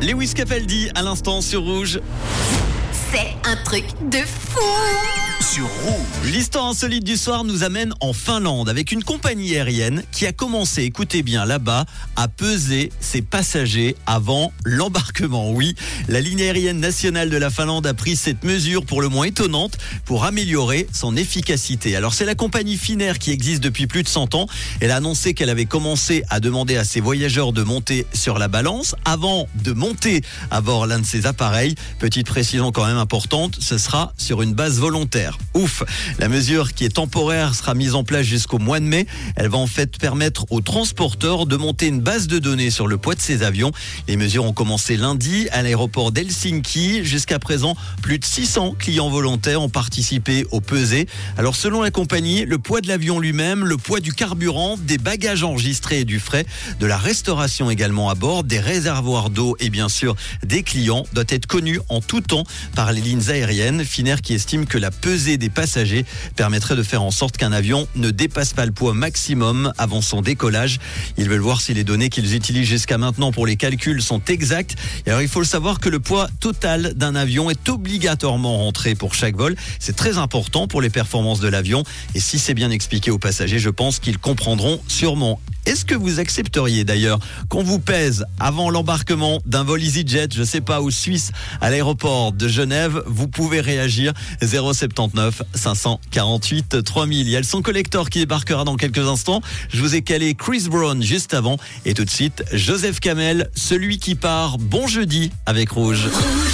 Lewis Capaldi à l'instant sur Rouge. C'est un truc de fou L'histoire insolite du soir nous amène en Finlande avec une compagnie aérienne qui a commencé, écoutez bien là-bas, à peser ses passagers avant l'embarquement. Oui, la ligne aérienne nationale de la Finlande a pris cette mesure pour le moins étonnante pour améliorer son efficacité. Alors c'est la compagnie Finnair qui existe depuis plus de 100 ans. Elle a annoncé qu'elle avait commencé à demander à ses voyageurs de monter sur la balance avant de monter à bord l'un de ses appareils. Petite précision quand même importante, ce sera sur une base volontaire. Ouf La mesure qui est temporaire sera mise en place jusqu'au mois de mai. Elle va en fait permettre aux transporteurs de monter une base de données sur le poids de ces avions. Les mesures ont commencé lundi à l'aéroport d'Helsinki. Jusqu'à présent, plus de 600 clients volontaires ont participé au pesé. Alors selon la compagnie, le poids de l'avion lui-même, le poids du carburant, des bagages enregistrés et du frais, de la restauration également à bord, des réservoirs d'eau et bien sûr des clients doit être connu en tout temps par les lignes aériennes. Finnair qui estime que la pesée des passagers permettrait de faire en sorte qu'un avion ne dépasse pas le poids maximum avant son décollage. Ils veulent voir si les données qu'ils utilisent jusqu'à maintenant pour les calculs sont exactes. Alors il faut le savoir que le poids total d'un avion est obligatoirement rentré pour chaque vol. C'est très important pour les performances de l'avion. Et si c'est bien expliqué aux passagers, je pense qu'ils comprendront sûrement. Est-ce que vous accepteriez d'ailleurs qu'on vous pèse avant l'embarquement d'un vol EasyJet, je sais pas, ou Suisse, à l'aéroport de Genève? Vous pouvez réagir 079 548 3000. Il y a le son collector qui débarquera dans quelques instants. Je vous ai calé Chris Brown juste avant et tout de suite Joseph Kamel, celui qui part. Bon jeudi avec Rouge.